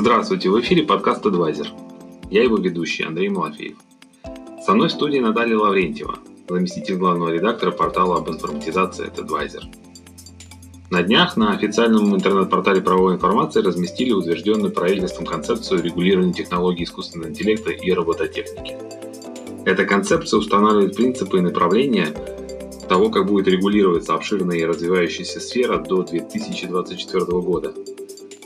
Здравствуйте, в эфире подкаст «Адвайзер». Я его ведущий Андрей Малафеев. Со мной в студии Наталья Лаврентьева, заместитель главного редактора портала об информатизации «Адвайзер». На днях на официальном интернет-портале правовой информации разместили утвержденную правительством концепцию регулирования технологий искусственного интеллекта и робототехники. Эта концепция устанавливает принципы и направления того, как будет регулироваться обширная и развивающаяся сфера до 2024 года.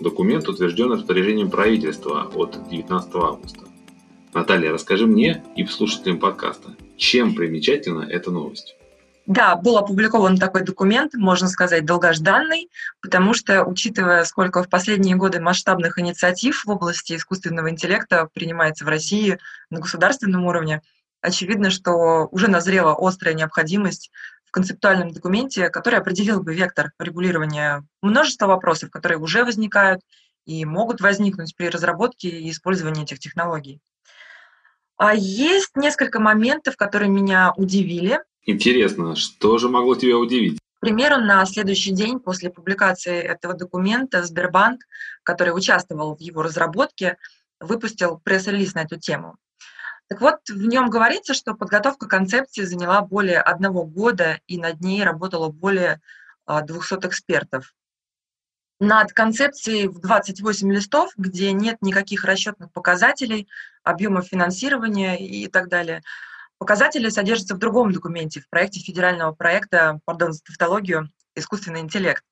Документ утвержден распоряжением правительства от 19 августа. Наталья, расскажи мне и слушателям подкаста, чем примечательна эта новость? Да, был опубликован такой документ, можно сказать, долгожданный, потому что, учитывая, сколько в последние годы масштабных инициатив в области искусственного интеллекта принимается в России на государственном уровне, очевидно, что уже назрела острая необходимость концептуальном документе, который определил бы вектор регулирования множества вопросов, которые уже возникают и могут возникнуть при разработке и использовании этих технологий. А есть несколько моментов, которые меня удивили, Интересно, что же могло тебя удивить? К примеру, на следующий день после публикации этого документа Сбербанк, который участвовал в его разработке, выпустил пресс-релиз на эту тему. Так вот, в нем говорится, что подготовка концепции заняла более одного года, и над ней работало более 200 а, экспертов. Над концепцией в 28 листов, где нет никаких расчетных показателей, объемов финансирования и так далее – Показатели содержатся в другом документе, в проекте федерального проекта, пардон за тавтологию, «Искусственный интеллект».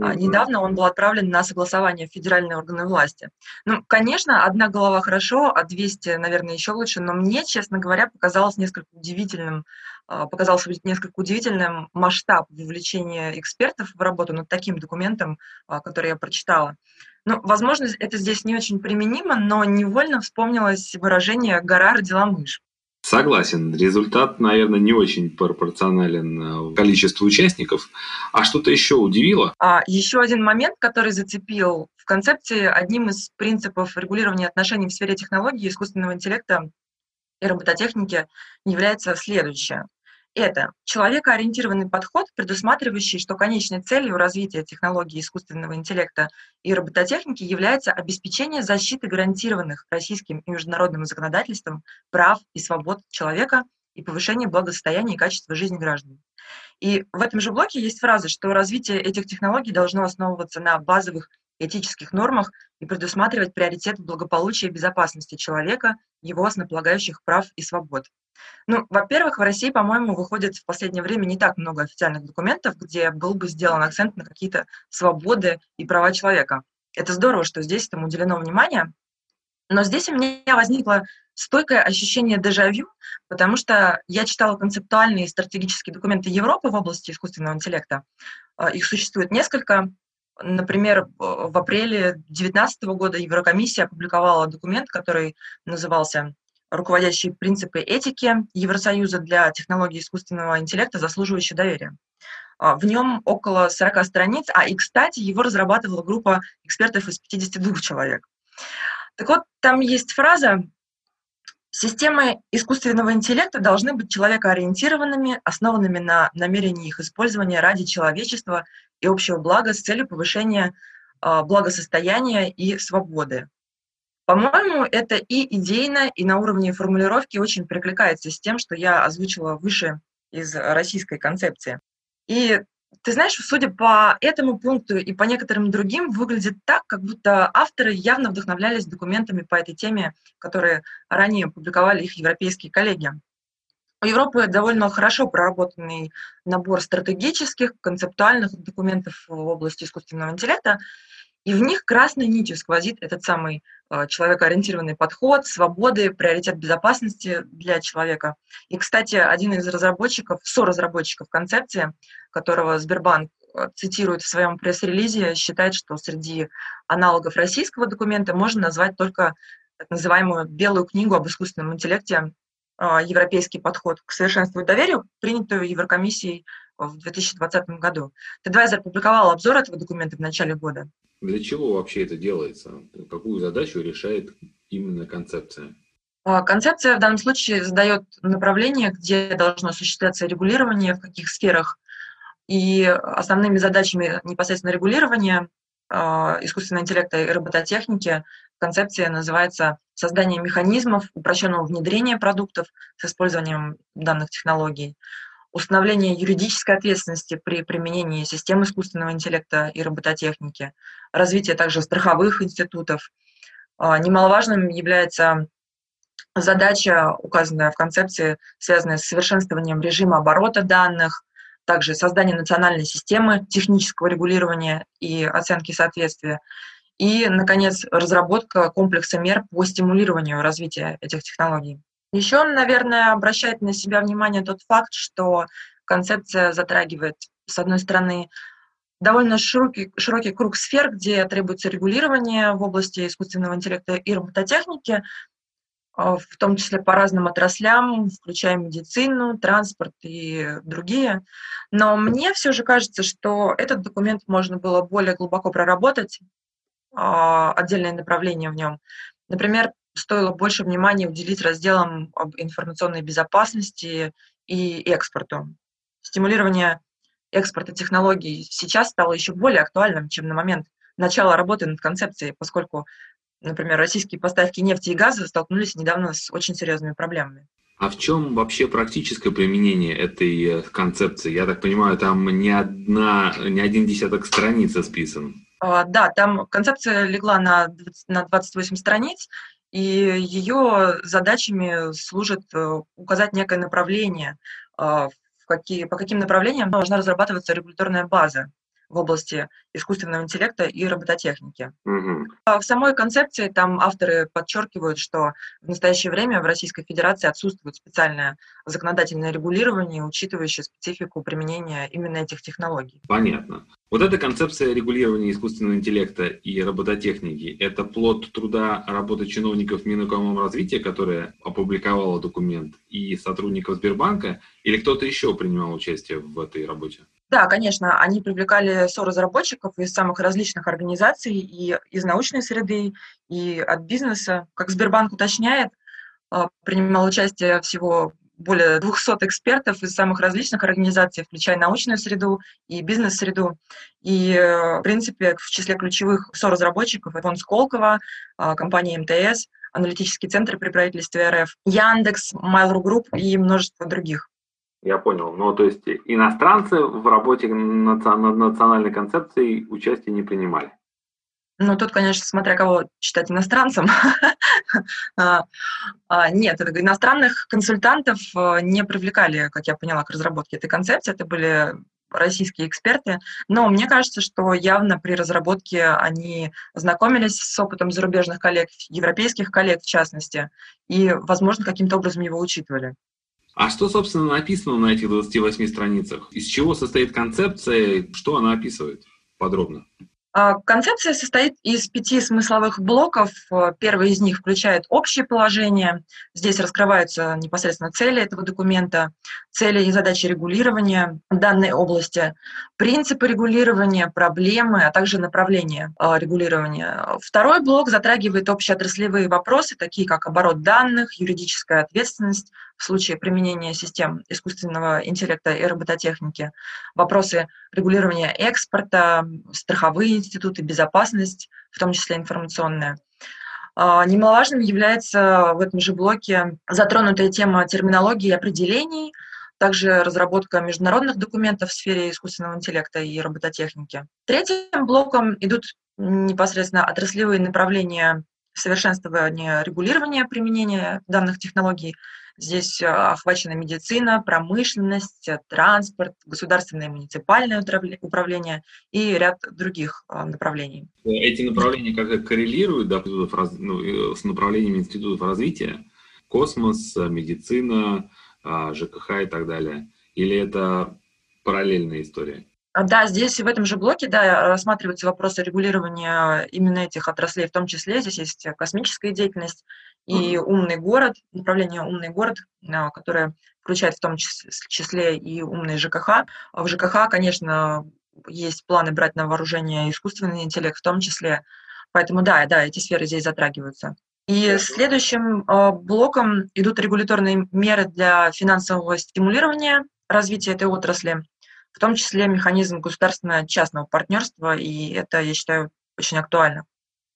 Mm-hmm. Недавно он был отправлен на согласование в федеральные органы власти. Ну, конечно, одна голова хорошо, а 200, наверное, еще лучше, но мне, честно говоря, показалось несколько удивительным, а, показался несколько удивительным масштаб вовлечения экспертов в работу над таким документом, а, который я прочитала. Ну, возможно, это здесь не очень применимо, но невольно вспомнилось выражение «гора родила мышь». Согласен, результат, наверное, не очень пропорционален э, количеству участников. А что-то еще удивило? А, еще один момент, который зацепил в концепции, одним из принципов регулирования отношений в сфере технологий, искусственного интеллекта и робототехники является следующее это человекоориентированный подход, предусматривающий, что конечной целью развития технологий искусственного интеллекта и робототехники является обеспечение защиты гарантированных российским и международным законодательством прав и свобод человека и повышение благосостояния и качества жизни граждан. И в этом же блоке есть фраза, что развитие этих технологий должно основываться на базовых этических нормах и предусматривать приоритет благополучия и безопасности человека, его основополагающих прав и свобод. Ну, во-первых, в России, по-моему, выходит в последнее время не так много официальных документов, где был бы сделан акцент на какие-то свободы и права человека. Это здорово, что здесь этому уделено внимание. Но здесь у меня возникло стойкое ощущение дежавю, потому что я читала концептуальные и стратегические документы Европы в области искусственного интеллекта. А, их существует несколько. Например, в апреле 2019 года Еврокомиссия опубликовала документ, который назывался руководящие принципы этики Евросоюза для технологий искусственного интеллекта, заслуживающие доверия. А, в нем около 40 страниц, а и, кстати, его разрабатывала группа экспертов из 52 человек. Так вот, там есть фраза Системы искусственного интеллекта должны быть человекоориентированными, основанными на намерении их использования ради человечества и общего блага с целью повышения а, благосостояния и свободы. По-моему, это и идейно, и на уровне формулировки очень прикликается с тем, что я озвучила выше из российской концепции. И ты знаешь, судя по этому пункту и по некоторым другим, выглядит так, как будто авторы явно вдохновлялись документами по этой теме, которые ранее публиковали их европейские коллеги. У Европы довольно хорошо проработанный набор стратегических, концептуальных документов в области искусственного интеллекта, и в них красной нитью сквозит этот самый э, человекоориентированный подход, свободы, приоритет безопасности для человека. И, кстати, один из разработчиков, соразработчиков концепции, которого Сбербанк э, цитирует в своем пресс-релизе, считает, что среди аналогов российского документа можно назвать только так называемую «белую книгу об искусственном интеллекте. Э, европейский подход к совершенству и доверию», принятую Еврокомиссией в 2020 году. TechAdvisor опубликовал обзор этого документа в начале года. Для чего вообще это делается? Какую задачу решает именно концепция? А, концепция в данном случае задает направление, где должно осуществляться регулирование, в каких сферах. И основными задачами непосредственно регулирования а, искусственного интеллекта и робототехники, концепция называется «Создание механизмов упрощенного внедрения продуктов с использованием данных технологий», установление юридической ответственности при применении систем искусственного интеллекта и робототехники, развитие также страховых институтов. А, немаловажным является задача, указанная в концепции, связанная с совершенствованием режима оборота данных, также создание национальной системы технического регулирования и оценки соответствия, и, наконец, разработка комплекса мер по стимулированию развития этих технологий. Еще, наверное, обращает на себя внимание тот факт, что концепция затрагивает, с одной стороны, довольно широкий, широкий круг сфер, где требуется регулирование в области искусственного интеллекта и робототехники, а, в том числе по разным отраслям, включая медицину, транспорт и другие. Но мне все же кажется, что этот документ можно было более глубоко проработать, а, отдельные направления в нем. Например, стоило больше внимания уделить разделам об информационной безопасности и экспорту. Стимулирование экспорта технологий сейчас стало еще более актуальным, чем на момент начала работы над концепцией, поскольку, например, российские поставки нефти и газа столкнулись недавно с очень серьезными проблемами. А в чем вообще практическое применение этой э, концепции? Я так понимаю, там не, одна, не один десяток страниц списан. А, да, там концепция легла на, на 28 страниц, и ее задачами служит э, указать некое направление, а, в какие, по каким направлениям должна разрабатываться регуляторная база в области искусственного интеллекта и робототехники. Угу. В самой концепции там авторы подчеркивают, что в настоящее время в Российской Федерации отсутствует специальное законодательное регулирование, учитывающее специфику применения именно этих технологий. Понятно. Вот эта концепция регулирования искусственного интеллекта и робототехники – это плод труда работы чиновников Минэкономразвития, которая опубликовала документ, и сотрудников Сбербанка, или кто-то еще принимал участие в этой работе? Да, конечно, они привлекали разработчиков из самых различных организаций, и из научной среды, и от бизнеса. Как Сбербанк уточняет, а, принимал участие всего более 200 экспертов из самых различных организаций, включая научную среду и бизнес-среду. И, э, в принципе, в числе ключевых соразработчиков фонд Сколково, а, компания МТС, аналитический центр при правительстве РФ, Яндекс, Mail.ru Group и множество других. Я понял. Ну, то есть иностранцы в работе над национальной концепцией участия не принимали? Ну, тут, конечно, смотря кого считать иностранцем. А, а, нет, иностранных консультантов э, не привлекали, как я поняла, к разработке этой концепции. Это были российские эксперты. Но мне кажется, что явно при разработке они знакомились с опытом зарубежных коллег, европейских коллег в частности, и, возможно, каким-то образом его учитывали. А что, собственно, написано на этих 28 страницах? Из чего состоит концепция? Что она описывает подробно? А, концепция состоит из пяти смысловых блоков. Э, первый из них включает общее положение. Здесь раскрываются непосредственно цели этого документа, цели и задачи регулирования данной области, принципы регулирования, проблемы, а также направления э, регулирования. Второй блок затрагивает общеотраслевые вопросы, такие как оборот данных, юридическая ответственность, в случае применения систем искусственного интеллекта и робототехники, вопросы регулирования экспорта, страховые институты, безопасность, в том числе информационная. А, немаловажным является в этом же блоке затронутая тема терминологии и определений, также разработка международных документов в сфере искусственного интеллекта и робототехники. Третьим блоком идут непосредственно отраслевые направления совершенствования регулирования применения данных технологий, Здесь э, охвачена медицина, промышленность, э, транспорт, государственное и муниципальное управление и ряд других э, направлений. Эти направления как коррелируют да, ну, с направлениями институтов развития? Космос, медицина, ЖКХ и так далее? Или это параллельная история? А, да, здесь в этом же блоке да, рассматриваются вопросы регулирования именно этих отраслей, в том числе здесь есть космическая деятельность и умный город, направление умный город, а, которое включает в том числе и умный ЖКХ. В ЖКХ, конечно, есть планы брать на вооружение искусственный интеллект в том числе, поэтому да, да, эти сферы здесь затрагиваются. И следующим а, блоком идут регуляторные меры для финансового стимулирования развития этой отрасли в том числе механизм государственно-частного партнерства, и это, я считаю, очень актуально.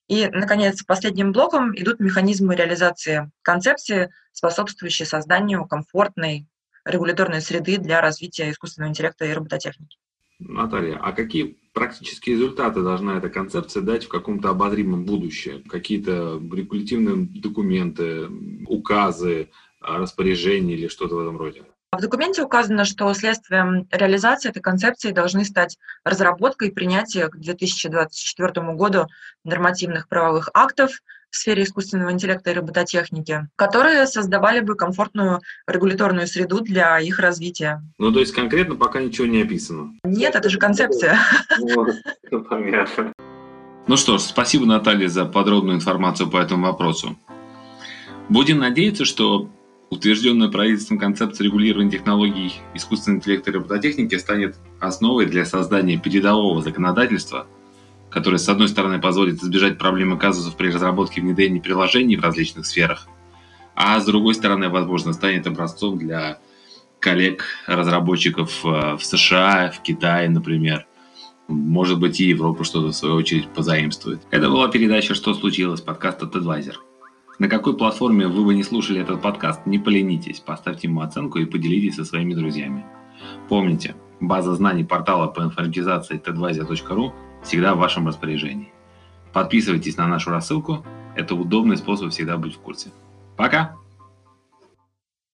И, наконец, последним блоком идут механизмы реализации концепции, способствующие созданию комфортной регуляторной среды для развития искусственного интеллекта и робототехники. Наталья, а какие практические результаты должна эта концепция дать в каком-то обозримом будущем? Какие-то регулятивные документы, указы, распоряжения или что-то в этом роде? В документе указано, что следствием реализации этой концепции должны стать разработка и принятие к 2024 году нормативных правовых актов в сфере искусственного интеллекта и робототехники, которые создавали бы комфортную регуляторную среду для их развития. Ну, то есть конкретно пока ничего не описано? Нет, это же концепция. Ну, понятно. Ну что ж, спасибо, Наталья, за подробную информацию по этому вопросу. Будем надеяться, что Утвержденная правительством концепция регулирования технологий искусственного интеллекта и робототехники станет основой для создания передового законодательства, которое, с одной стороны, позволит избежать проблемы казусов при разработке внедрении приложений в различных сферах, а с другой стороны, возможно, станет образцом для коллег-разработчиков э, в США, в Китае, например. Может быть, и Европа что-то, в свою очередь, позаимствует. Это была передача «Что случилось?» подкаста TEDvisor. На какой платформе вы бы не слушали этот подкаст, не поленитесь, поставьте ему оценку и поделитесь со своими друзьями. Помните, база знаний портала по информатизации tadvisor.ru всегда в вашем распоряжении. Подписывайтесь на нашу рассылку, это удобный способ всегда быть в курсе. Пока!